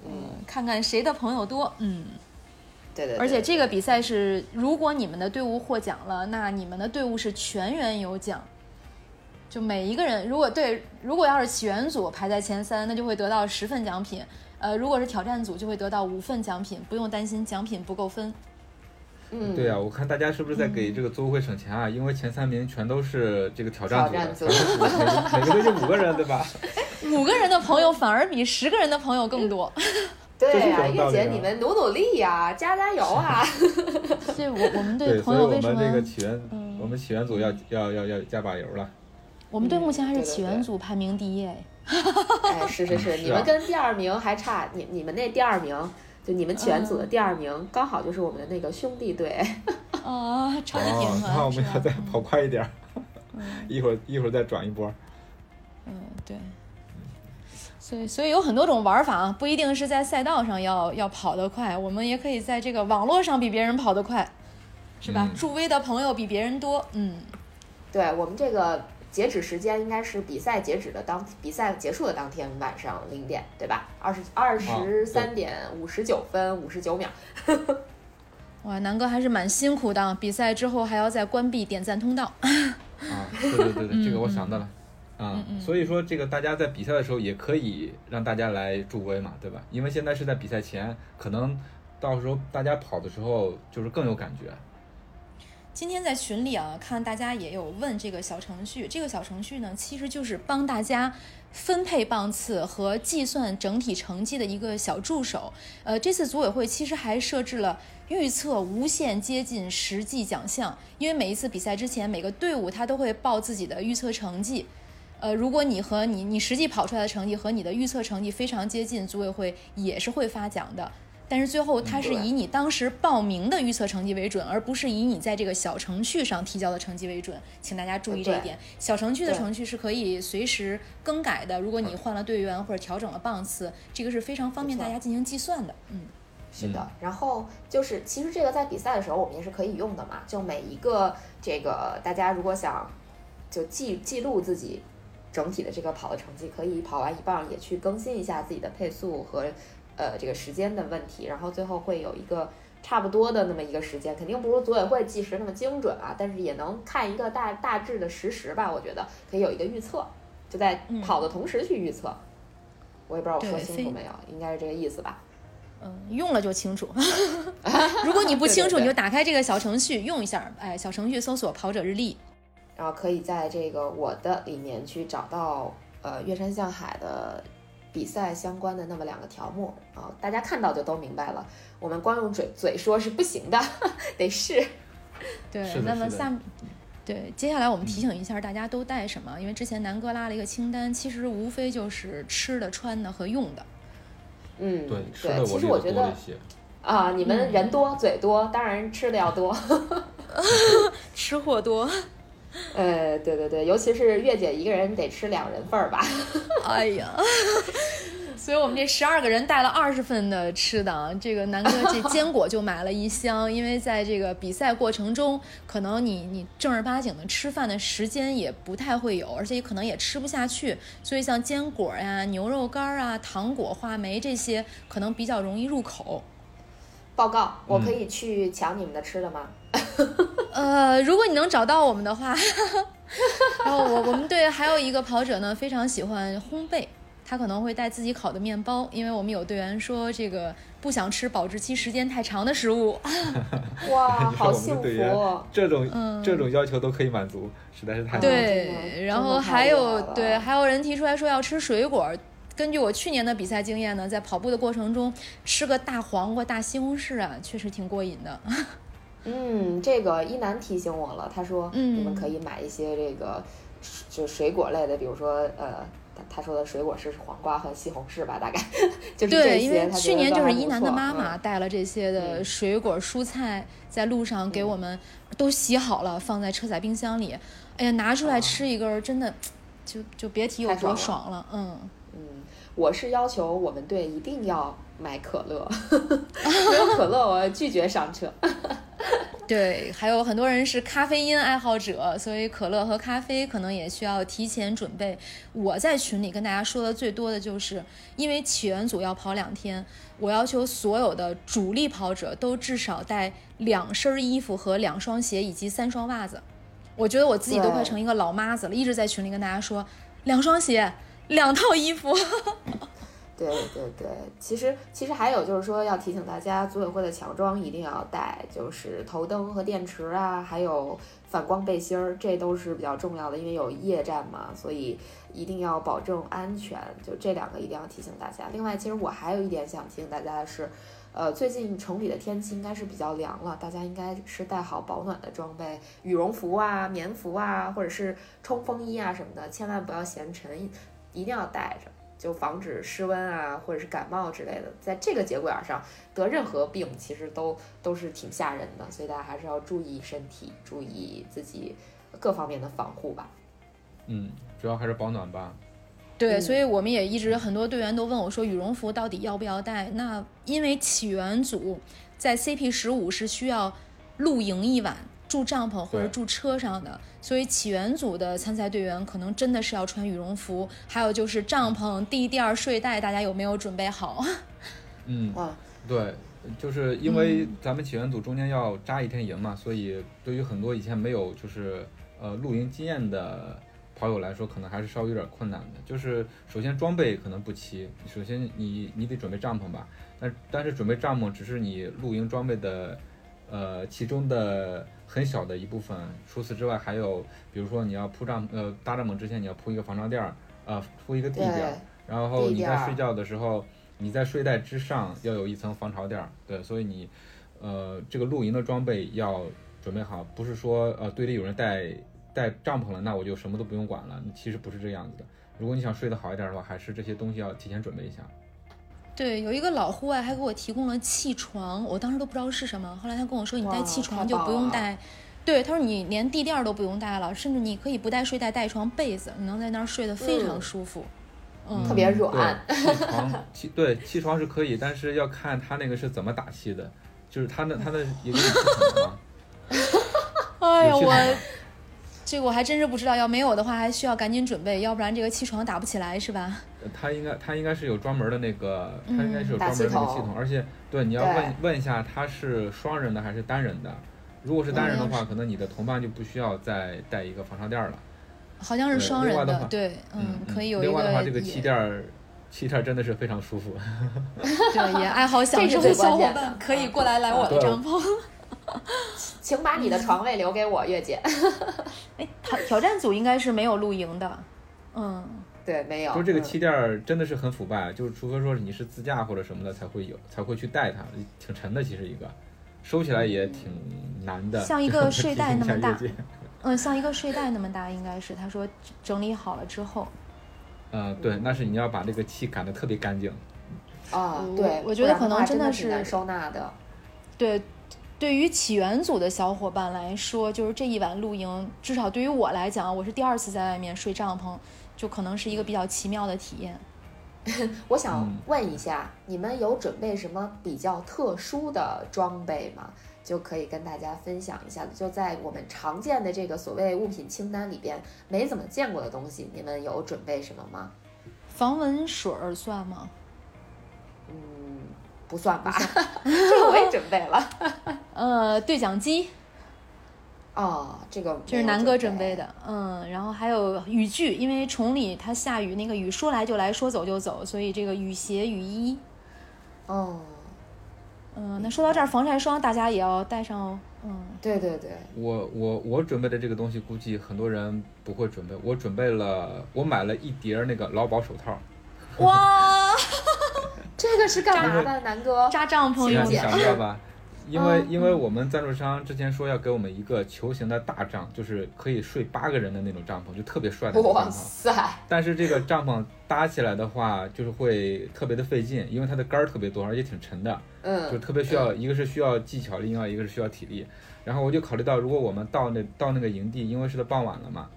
[SPEAKER 1] 嗯，看看谁的朋友多，嗯。
[SPEAKER 2] 对对对，
[SPEAKER 1] 而且这个比赛是，如果你们的队伍获奖了，那你们的队伍是全员有奖。就每一个人，如果对，如果要是起源组排在前三，那就会得到十份奖品。呃，如果是挑战组，就会得到五份奖品，不用担心奖品不够分。
[SPEAKER 2] 嗯，
[SPEAKER 3] 对啊，我看大家是不是在给这个组委会省钱啊？因为前三名全都是这个挑战组的，
[SPEAKER 2] 挑战组
[SPEAKER 3] 每个 每个队就五个人，对吧？
[SPEAKER 1] 五个人的朋友反而比十个人的朋友更多。
[SPEAKER 2] 对呀、
[SPEAKER 3] 这是什么道
[SPEAKER 2] 月姐你们努努力呀、加加油啊！
[SPEAKER 1] 所以我我们队
[SPEAKER 3] 对，
[SPEAKER 1] 朋友为什么？
[SPEAKER 3] 我们这个起源，
[SPEAKER 1] 嗯
[SPEAKER 3] 我们起源组要要要要加把油了。
[SPEAKER 1] 我们队目前还是起源组排名第一哎。
[SPEAKER 2] 哎，是是是，你们跟第二名还差，你你们那第二名，就你们全组的第二名，刚好就是我们的那个兄弟队。
[SPEAKER 1] 啊，超级甜
[SPEAKER 3] 哦，
[SPEAKER 1] 团、
[SPEAKER 3] 那我们要再跑快一点儿，一会儿一会儿再转一波。
[SPEAKER 1] 嗯，对。所以，所以有很多种玩法啊，不一定是在赛道上要要跑得快，我们也可以在这个网络上比别人跑得快，是吧？
[SPEAKER 3] 嗯
[SPEAKER 1] 助威的朋友比别人多，嗯，
[SPEAKER 2] 对我们这个截止时间应该是比赛截止的当比赛结束的当天晚上零点，对吧？二十二十三点五十九分五十九秒。
[SPEAKER 1] 哇，南哥还是蛮辛苦的，比赛之后还要再关闭点赞通道。
[SPEAKER 3] 啊，对对对对，这个我想到了。啊，
[SPEAKER 1] 嗯
[SPEAKER 3] 所以说这个大家在比赛的时候也可以让大家来助威嘛，对吧？因为现在是在比赛前，可能到时候大家跑的时候就是更有感觉。
[SPEAKER 1] 今天在群里啊，看大家也有问这个小程序，这个小程序呢，其实就是帮大家分配棒次和计算整体成绩的一个小助手。呃，这次组委会其实还设置了预测无限接近实际奖项，因为每一次比赛之前，每个队伍他都会报自己的预测成绩。呃，如果你和你你实际跑出来的成绩和你的预测成绩非常接近，组委会也是会发奖的。但是最后它是以你当时报名的预测成绩为准，而不是以你在这个小程序上提交的成绩为准，请大家注意这一点。小程序的
[SPEAKER 2] 对
[SPEAKER 1] 程序是可以随时更改的，如果你换了队员或者调整了棒次，这个是非常方便大家进行计算的。嗯，
[SPEAKER 2] 是的，然后就是其实这个在比赛的时候我们也是可以用的嘛，就每一个这个大家如果想就记记录自己整体的这个跑的成绩，可以跑完一半儿也去更新一下自己的配速和呃这个时间的问题，然后最后会有一个差不多的那么一个时间，肯定不如组委会计时那么精准啊，但是也能看一个大大致的实时吧，我觉得可以有一个预测，就在
[SPEAKER 1] 嗯
[SPEAKER 2] 跑的同时去预测。我也不知道我说清楚没有，应该是这个意思吧？
[SPEAKER 1] 嗯，用了就清楚。如果你不清楚，
[SPEAKER 2] 对对对
[SPEAKER 1] 你就打开这个小程序用一下。哎，小程序搜索“跑者日历
[SPEAKER 2] 然后可以在这个我的里面去找到呃月山向海的比赛相关的那么两个条目啊、大家看到就都明白了。我们光用嘴嘴说是不行的，得试。”。
[SPEAKER 1] 对那么下。对，接下来我们提醒一下大家都带什么，因为之前南哥拉了一个清单，其实无非就是吃的、穿的和用的。
[SPEAKER 2] 嗯，
[SPEAKER 3] 对，吃的
[SPEAKER 2] 其
[SPEAKER 3] 我
[SPEAKER 2] 实我觉得
[SPEAKER 3] 列的多一些。
[SPEAKER 2] 啊，你们
[SPEAKER 1] 嗯
[SPEAKER 2] 人多、嘴多，当然吃的要多。
[SPEAKER 1] 吃货多，
[SPEAKER 2] 呃，对对对，尤其是月姐一个人得吃两人份儿吧。
[SPEAKER 1] 哎呀，所以我们这十二个人带了二十份的吃的啊。这个南哥这坚果就买了一箱，因为在这个比赛过程中，可能你你正儿八经的吃饭的时间也不太会有，而且可能也吃不下去，所以像坚果呀、牛肉干啊、糖果、话梅这些，可能比较容易入口。
[SPEAKER 2] 报告，我可
[SPEAKER 3] 嗯
[SPEAKER 2] 以去抢你们的吃的吗？
[SPEAKER 1] 呃，如果你能找到我们的话，然后我我们队还有一个跑者呢，非常喜欢烘焙，他可能会带自己烤的面包，因为我们有队员说这个不想吃保质期时间太长的食物。
[SPEAKER 2] 哇，好幸
[SPEAKER 3] 的队员
[SPEAKER 2] 福！哦
[SPEAKER 3] 这种、
[SPEAKER 1] 嗯
[SPEAKER 3] 这种要求都可以满足，实在是太
[SPEAKER 1] 对，然后还有对，还有人提出来说要吃水果。根据我去年的比赛经验呢，在跑步的过程中吃个大黄瓜、大西红柿啊，确实挺过瘾的。
[SPEAKER 2] 嗯，这个一楠提醒我了，他说
[SPEAKER 1] 嗯
[SPEAKER 2] 你们可以买一些这个就水果类的，比如说呃，他他说的水果是黄瓜和西红柿吧，大概就是这
[SPEAKER 1] 对，因为去年就是一楠的妈妈
[SPEAKER 2] 嗯
[SPEAKER 1] 带了这些的
[SPEAKER 2] 嗯
[SPEAKER 1] 水果、蔬菜，在路上给我们都洗好了，放在车载冰箱里。哎呀，拿出来
[SPEAKER 2] 啊
[SPEAKER 1] 吃一根儿，真的就就别提有多爽了。嗯，
[SPEAKER 2] 嗯，我是要求我们队一定要买可乐，没有可乐我拒绝上车。
[SPEAKER 1] 对，还有很多人是咖啡因爱好者，所以可乐和咖啡可能也需要提前准备。我在群里跟大家说的最多的就是，因为起源组要跑两天，我要求所有的主力跑者都至少带两身衣服和两双鞋以及三双袜子。我觉得我自己都快成一个老妈子了，一直在群里跟大家说，两双鞋，两套衣服。
[SPEAKER 2] 对对对，其实其实还有就是说要提醒大家，组委会的强装一定要带，就是头灯和电池啊，还有反光背心儿，这都是比较重要的，因为有夜战嘛，所以一定要保证安全。就这两个一定要提醒大家。另外，其实我还有一点想提醒大家的是，呃，最近城里的天气应该是比较凉了，大家应该是带好保暖的装备，羽绒服啊、棉服啊，或者是冲锋衣啊什么的，千万不要嫌沉，一定要带着。就防止失温啊，或者是感冒之类的，在这个节骨眼儿上得任何病，其实都都是挺吓人的，所以大家还是要注意身体，注意自己各方面的防护吧。
[SPEAKER 3] 嗯，主要还是保暖吧。
[SPEAKER 1] 对，
[SPEAKER 2] 嗯
[SPEAKER 1] 所以我们也一直很多队员都问我说，羽绒服到底要不要带？那因为起源组在 CP 十五是需要露营一晚，住帐篷或者住车上的，所以起源组的参赛队员可能真的是要穿羽绒服。还有就是帐篷、地垫儿、睡袋，大家有没有准备好？
[SPEAKER 3] 嗯，
[SPEAKER 2] 哇，
[SPEAKER 3] 对，就是因为咱们起源组中间要扎一天营嘛，所以对于很多以前没有就是呃露营经验的跑友来说，可能还是稍微有点困难的。就是首先装备可能不齐，首先你你得准备帐篷吧，但但是准备帐篷只是你露营装备的呃其中的很小的一部分。除此之外，还有比如说你要铺帐呃搭帐篷之前你要铺一个防潮垫儿，呃铺一个地垫儿，然后你在睡觉的时候。你在睡袋之上要有一层防潮垫儿，对，所以你，呃，这个露营的装备要准备好，不是说呃队里有人带带帐篷了，那我就什么都不用管了。其实不是这样子的。如果你想睡得好一点的话，还是这些东西要提前准备一下。
[SPEAKER 1] 对，有一个老户外还给我提供了气床，我当时都不知道是什么，后来他跟我说，你带气床就不用带，对，他说你连地垫都不用带了，甚至你可以不带睡袋，带一床被子，你能在那儿睡得非常舒服。
[SPEAKER 2] 嗯特别软，
[SPEAKER 3] 气床气对气床是可以，但是要看他那个是怎么打气的，就是他那他那一个气筒吗？
[SPEAKER 1] 哎呀，我这个我还真是不知道，要没有的话还需要赶紧准备，要不然这个气床打不起来是吧？
[SPEAKER 3] 它应该它应该是有专门的那个，它应该是有专门的那个系统，而且对你要问问一下它是双人的还是单人的，如果是单人的话，可能你的同伴就不需要再带一个防潮垫了。
[SPEAKER 1] 好像是双人的，对，
[SPEAKER 3] 嗯，
[SPEAKER 1] 可以有一个。
[SPEAKER 3] 另外的话，这个气垫儿，气垫儿真的是非常舒服。
[SPEAKER 1] 对，也爱好享受的小伙伴可以过来来我的帐篷。
[SPEAKER 2] 请把你的床位留给我，月姐。
[SPEAKER 1] 哎，挑挑战组应该是没有露营的。嗯，
[SPEAKER 2] 对，没有。
[SPEAKER 3] 就这个气垫儿真的是很腐败，就是除非说你是自驾或者什么的才会有，才会去带它，挺沉的，其实一个，收起来也挺难的，
[SPEAKER 1] 像一个睡袋那么大。嗯，像一个睡袋那么大，应该是他说整理好了之后。
[SPEAKER 3] 嗯，对，那是你要把这个气赶得特别干净。
[SPEAKER 2] 啊，对，
[SPEAKER 1] 我觉得可能真
[SPEAKER 2] 的
[SPEAKER 1] 是
[SPEAKER 2] 收纳的。
[SPEAKER 1] 对，对于起源组的小伙伴来说，就是这一晚露营，至少对于我来讲，我是第二次在外面睡帐篷，就可能是一个比较奇妙的体验。
[SPEAKER 2] 我想问一下，你们有准备什么比较特殊的装备吗？就可以跟大家分享一下就在我们常见的这个所谓物品清单里边，没怎么见过的东西，你们有准备什么吗？
[SPEAKER 1] 防蚊水儿算吗？
[SPEAKER 2] 嗯，不算吧，这个我也准备了。
[SPEAKER 1] 呃，对讲机。
[SPEAKER 2] 哦，这个
[SPEAKER 1] 这是南哥准备的。嗯，然后还有雨具，因为崇礼它下雨，那个雨说来就来说走就走，所以这个雨鞋、雨衣。
[SPEAKER 2] 哦。
[SPEAKER 1] 嗯，那说到这儿，防晒霜大家也要带上哦。嗯，
[SPEAKER 2] 对对对，
[SPEAKER 3] 我我我准备的这个东西，估计很多人不会准备。我准备了，我买了一叠那个劳保手套。
[SPEAKER 1] 哇，
[SPEAKER 2] 这个是干嘛的，南哥？
[SPEAKER 1] 扎帐篷
[SPEAKER 3] 用的。想一下吧？因为因为我们赞助商之前说要给我们一个球形的大帐，就是可以睡八个人的那种帐篷，就特别帅的帐篷。
[SPEAKER 2] 哇塞！
[SPEAKER 3] 但是这个帐篷搭起来的话，就是会特别的费劲，因为它的杆儿特别多，而且挺沉的。
[SPEAKER 2] 嗯。
[SPEAKER 3] 就特别需要，一个是需要技巧，另外一个是需要体力。然后我就考虑到，如果我们到那到那个营地，因为是在傍晚了嘛，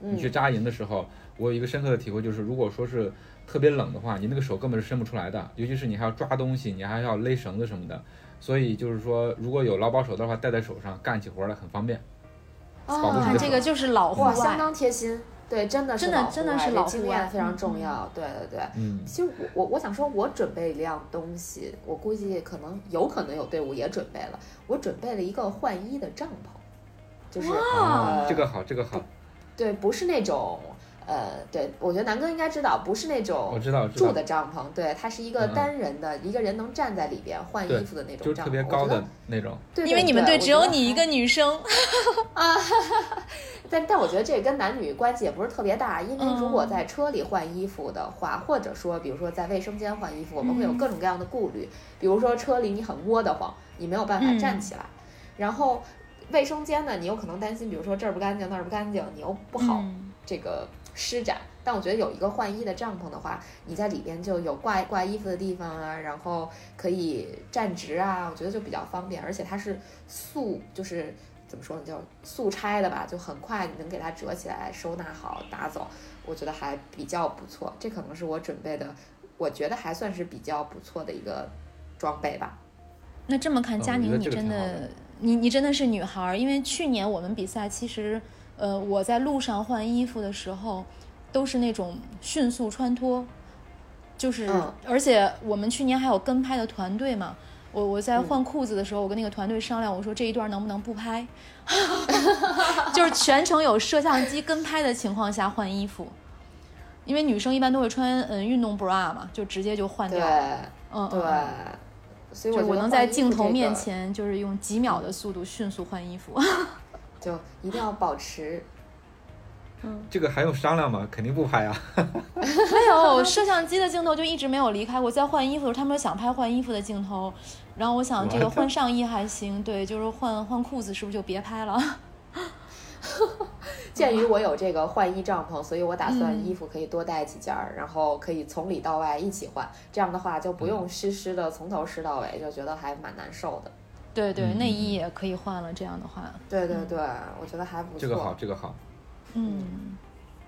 [SPEAKER 3] 你去扎营的时候，我有一个深刻的体会，就是如果说是特别冷的话，你那个手根本是伸不出来的，尤其是你还要抓东西，你还要勒绳子什么的。所以就是说，如果有劳保手的话，戴在手上干起活来很方便。
[SPEAKER 1] 哦，这个就是老户外，
[SPEAKER 2] 相当贴心。对，真的
[SPEAKER 1] 是真的真的是老
[SPEAKER 2] 经验非常重要。对对对，
[SPEAKER 3] 嗯。
[SPEAKER 2] 其实我我我想说，我准备一样东西，我估计可能有可能有队伍也准备了。我准备了一个换衣的帐篷，就是
[SPEAKER 3] 这个好，这个好。
[SPEAKER 2] 对，不是那种。呃，对，我觉得南哥应该知道，不是那种住的帐篷，对，它是一个单人的，一个人能站在里边换衣服的那种帐篷，
[SPEAKER 3] 特别高的那种。
[SPEAKER 2] 对，
[SPEAKER 1] 因为你们队只有你一个女生
[SPEAKER 2] 啊。但但我觉得这跟男女关系也不是特别大，因为如果在车里换衣服的话，或者说比如说在卫生间换衣服，我们会有各种各样的顾虑，比如说车里你很窝得慌，你没有办法站起来，然后卫生间呢，你有可能担心，比如说这儿不干净那儿不干净，你又不好这个。施展，但我觉得有一个换衣的帐篷的话，你在里边就有挂挂衣服的地方啊，然后可以站直啊，我觉得就比较方便，而且它是速，就是怎么说呢，叫速拆的吧，就很快你能给它折起来收纳好拿走，我觉得还比较不错。这可能是我准备的，我觉得还算是比较不错的一个装备吧。
[SPEAKER 1] 那这么看，佳宁，你真的，你你真的是女孩，因为去年我们比赛其实。呃，我在路上换衣服的时候，都是那种迅速穿脱，就是，而且我们去年还有跟拍的团队嘛，我我在换裤子的时候，我跟那个团队商量，我说这一段能不能不拍 就是全程有摄像机跟拍的情况下换衣服，因为女生一般都会穿嗯运动 bra 嘛，就直接就换掉。嗯，
[SPEAKER 2] 对。所以我
[SPEAKER 1] 我能在镜头面前，就是用几秒的速度迅速换衣服，
[SPEAKER 2] 就一定要保持。
[SPEAKER 1] 嗯，
[SPEAKER 3] 这个还用商量吗？肯定不拍啊。
[SPEAKER 1] 没有摄像机的镜头就一直没有离开过。在换衣服的时候，他们想拍换衣服的镜头，然后我想这个换上衣还行，对，就是换换裤子是不是就别拍了？
[SPEAKER 2] 鉴于我有这个换衣帐篷，所以我打算衣服可以多带几件儿，然后可以从里到外一起换。这样的话就不用湿湿的从头湿到尾，就觉得还蛮难受的。
[SPEAKER 1] 对对，内衣也可以换了。这样的话，
[SPEAKER 2] 对对对，我觉得还不错。
[SPEAKER 3] 这个好，这个好。
[SPEAKER 1] 嗯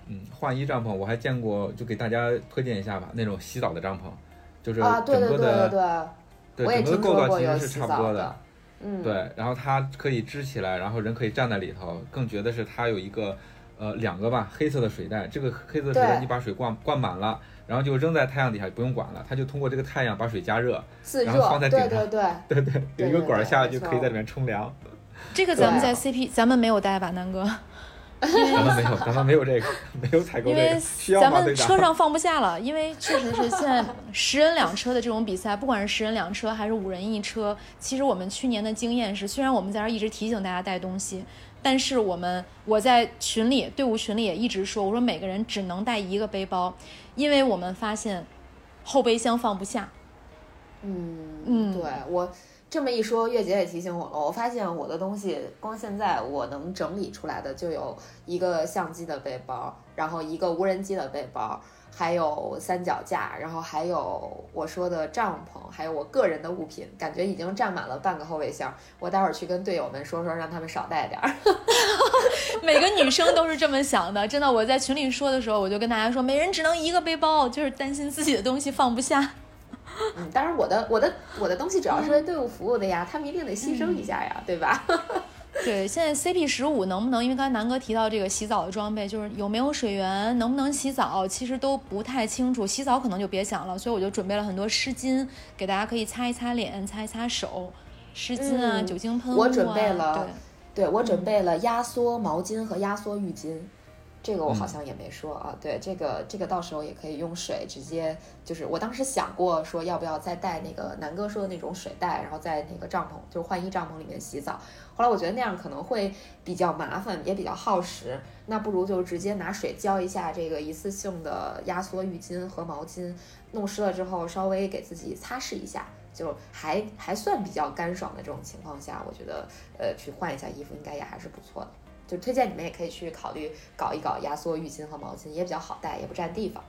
[SPEAKER 3] 嗯，换衣帐篷我还见过，就给大家推荐一下吧。那种洗澡的帐篷，就是
[SPEAKER 2] 啊，对对对对
[SPEAKER 3] 对，对，整个构造其实是差不多
[SPEAKER 2] 的。
[SPEAKER 3] 嗯，对，然后它可以支起来，然后人可以站在里头。更觉得是它有一个呃两个吧黑色的水袋，这个黑色水袋你把水灌灌满了，然后就扔在太阳底下不用管了，它就通过这个太阳把水加热，然后放在顶上，
[SPEAKER 2] 对对
[SPEAKER 3] 对。对 对，有一个管下就可以在里面冲凉。
[SPEAKER 1] 这个咱们在 CP 咱们没有带吧，南哥？
[SPEAKER 3] 咱们没有，咱们没有这个，没有采购这个，需
[SPEAKER 1] 要咱们车上放不下了，因为确实是现在十人两车的这种比赛，不管是十人两车还是五人一车，其实我们去年的经验是，虽然我们在这一直提醒大家带东西，但是我们我在群里队伍群里也一直说，我说每个人只能带一个背包，因为我们发现后备箱放不下。
[SPEAKER 2] 嗯嗯，对我。这么一说，月姐也提醒我了。我发现我的东西，光现在我能整理出来的就有一个相机的背包，然后一个无人机的背包，还有三脚架，然后还有我说的帐篷，还有我个人的物品，感觉已经占满了半个后备箱。我待会儿去跟队友们说说，让他们少带点儿。
[SPEAKER 1] 每个女生都是这么想的，真的。我在群里说的时候，我就跟大家说，每人只能一个背包，就是担心自己的东西放不下。
[SPEAKER 2] 嗯，当然我的我的我的东西主要是为队伍服务的呀，他们一定得牺牲一下呀，对吧？
[SPEAKER 1] 对，现在 CP 十五能不能？因为刚才南哥提到这个洗澡的装备，就是有没有水源，能不能洗澡，其实都不太清楚。洗澡可能就别想了，所以我就准备了很多湿巾，给大家可以擦一擦脸，擦一擦手，湿巾啊，酒精喷雾啊。
[SPEAKER 2] 我准备了，对我准备了压缩毛巾和压缩浴巾。这个我好像也没说啊，对，这个这个到时候也可以用水直接，就是我当时想过说要不要再带那个南哥说的那种水袋，然后在那个帐篷，就是换衣帐篷里面洗澡。后来我觉得那样可能会比较麻烦，也比较耗时，那不如就直接拿水浇一下这个一次性的压缩浴巾和毛巾，弄湿了之后稍微给自己擦拭一下，就还还算比较干爽的这种情况下，我觉得呃去换一下衣服应该也还是不错的。就推荐你们也可以去考虑搞一搞压缩浴巾和毛巾，也比较好带，也不占地方。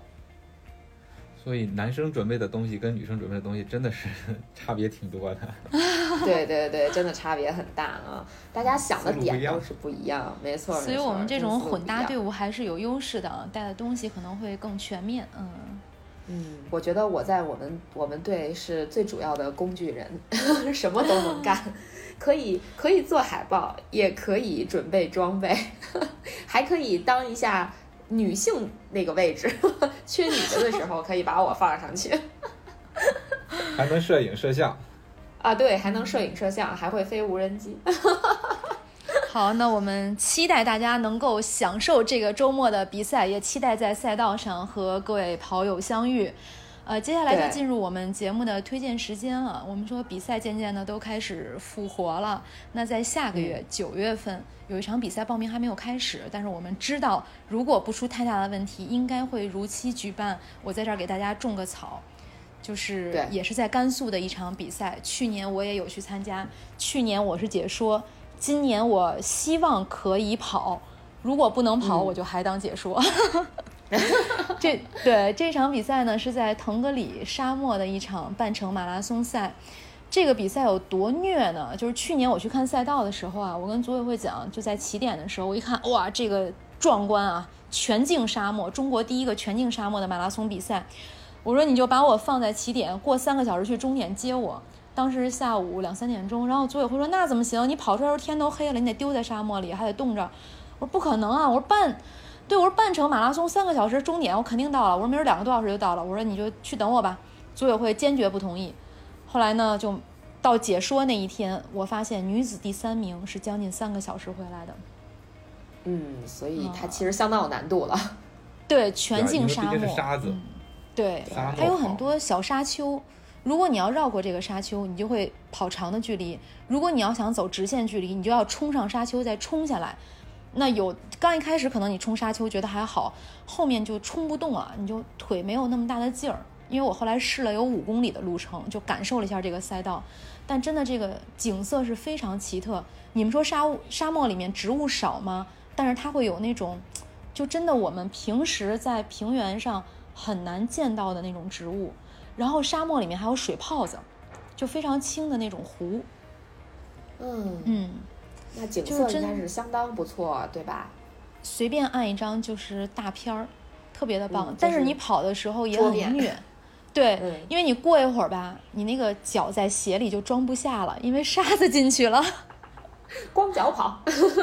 [SPEAKER 3] 所以男生准备的东西跟女生准备的东西真的是 差别挺多的。
[SPEAKER 2] 对对对，真的差别很大啊！大家想的点都是不一样，没错。
[SPEAKER 1] 所以我们这种混搭队伍还是有优势的，带的东西可能会更全面。嗯
[SPEAKER 2] 嗯，我觉得我在我们我们队是最主要的工具人，什么都能干。可以可以做海报，也可以准备装备，还可以当一下女性那个位置，缺女的的时候可以把我放上去，
[SPEAKER 3] 还能摄影摄像
[SPEAKER 2] 啊，对，还能摄影摄像，还会飞无人机。
[SPEAKER 1] 好，那我们期待大家能够享受这个周末的比赛，也期待在赛道上和各位跑友相遇。呃，接下来就进入我们节目的推荐时间了。我们说比赛渐渐的都开始复活了。那在下个月九月份有一场比赛报名还没有开始，但是我们知道如果不出太大的问题，应该会如期举办。我在这儿给大家种个草，就是也是在甘肃的一场比赛。去年我也有去参加，去年我是解说，今年我希望可以跑，如果不能跑，我就还当解说。这对这场比赛呢，是在腾格里沙漠的一场半程马拉松赛。这个比赛有多虐呢？就是去年我去看赛道的时候啊，我跟组委会讲，就在起点的时候，我一看，哇，这个壮观啊！全境沙漠，中国第一个全境沙漠的马拉松比赛。我说你就把我放在起点，过三个小时去终点接我。当时下午两三点钟，然后组委会说那怎么行？你跑出来时候天都黑了，你得丢在沙漠里，还得冻着。我说不可能啊！我说半。对，我说半程马拉松三个小时终点，我肯定到了。我说明儿两个多小时就到了。我说你就去等我吧。组委会坚决不同意。后来呢，就到解说那一天，我发现女子第三名是将近三个小时回来的。
[SPEAKER 2] 嗯，所以它其实相当有难度了。
[SPEAKER 1] 对，全境沙漠，
[SPEAKER 3] 沙子，
[SPEAKER 1] 对，还有很多小沙丘。如果你要绕过这个沙丘，你就会跑长的距离；如果你要想走直线距离，你就要冲上沙丘再冲下来。那有刚一开始可能你冲沙丘觉得还好，后面就冲不动啊，你就腿没有那么大的劲儿。因为我后来试了有五公里的路程，就感受了一下这个赛道，但真的这个景色是非常奇特。你们说沙沙漠里面植物少吗？但是它会有那种，就真的我们平时在平原上很难见到的那种植物。然后沙漠里面还有水泡子，就非常清的那种湖。
[SPEAKER 2] 嗯
[SPEAKER 1] 嗯，
[SPEAKER 2] 那景色应该是相当不错，对吧？
[SPEAKER 1] 随便按一张就是大片儿，特别的棒。但是你跑的时候也很虐。对，因为你过一会儿吧，你那个脚在鞋里就装不下了，因为沙子进去了。
[SPEAKER 2] 光脚跑，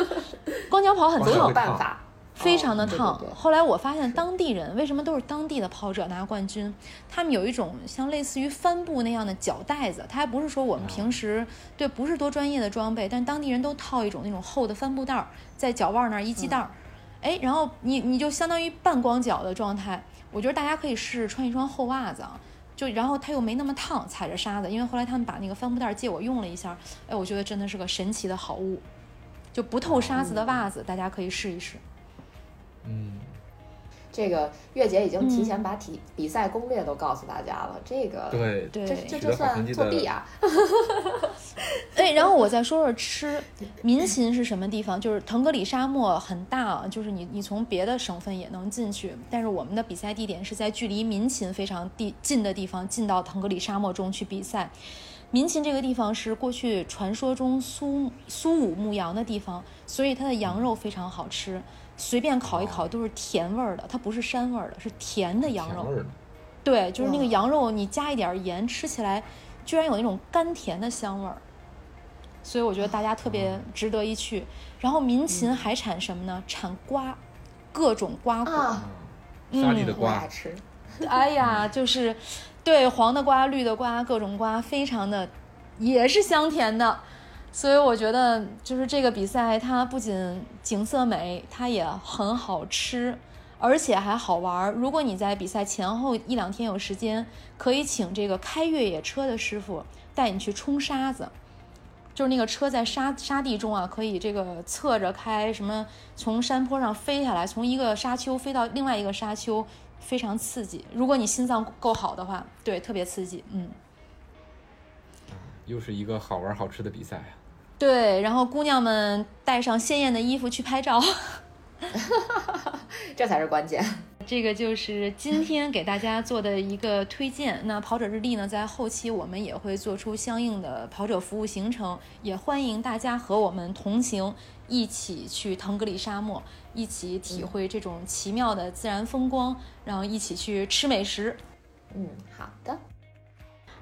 [SPEAKER 1] 光脚跑很
[SPEAKER 2] 多有办法，
[SPEAKER 1] 非常的烫。后来我发现当地人为什么都是当地的跑者拿冠军，他们有一种像类似于帆布那样的脚带子，它还不是说我们平时对不是多专业的装备，但当地人都套一种那种厚的帆布袋儿，在脚腕那儿一系带儿，哎，然后你你就相当于半光脚的状态。我觉得大家可以试试穿一双厚袜子啊，就然后它又没那么烫，踩着沙子。因为后来他们把那个帆布袋借我用了一下，哎，我觉得真的是个神奇的好物，就不透沙子的袜子，大家可以试一试。
[SPEAKER 3] 嗯。
[SPEAKER 2] 这个月姐已经提前把体比赛攻略都告诉大家了，这个
[SPEAKER 3] 对，
[SPEAKER 1] 这
[SPEAKER 2] 这这算作弊啊！
[SPEAKER 1] 哎，然后我再说说吃，民勤是什么地方？就是腾格里沙漠很大，就是你你从别的省份也能进去，但是我们的比赛地点是在距离民勤非常地近的地方，进到腾格里沙漠中去比赛。民勤这个地方是过去传说中苏苏武牧羊的地方，所以它的羊肉非常好吃。随便烤一烤都是甜味儿的，它不是膻味儿的，是甜的羊肉。对，就是那个羊肉，你加一点盐，吃起来居然有那种甘甜的香味儿。所以我觉得大家特别值得一去。然后民勤还产什么呢？产瓜，各种瓜果。
[SPEAKER 3] 沙地的瓜。
[SPEAKER 2] 吃。
[SPEAKER 1] 哎呀，就是对黄的瓜、绿的瓜，各种瓜，非常的也是香甜的。所以我觉得，就是这个比赛，它不仅景色美，它也很好吃，而且还好玩。如果你在比赛前后一两天有时间，可以请这个开越野车的师傅带你去冲沙子，就是那个车在沙沙地中啊，可以这个侧着开，什么从山坡上飞下来，从一个沙丘飞到另外一个沙丘，非常刺激。如果你心脏够好的话，对，特别刺激。嗯，
[SPEAKER 3] 又是一个好玩好吃的比赛啊。
[SPEAKER 1] 对，然后姑娘们带上鲜艳的衣服去拍照，
[SPEAKER 2] 这才是关键。
[SPEAKER 1] 这个就是今天给大家做的一个推荐。那跑者日历呢，在后期我们也会做出相应的跑者服务行程，也欢迎大家和我们同行，一起去腾格里沙漠，一起体会这种奇妙的自然风光，然后一起去吃美食。
[SPEAKER 2] 嗯，好的。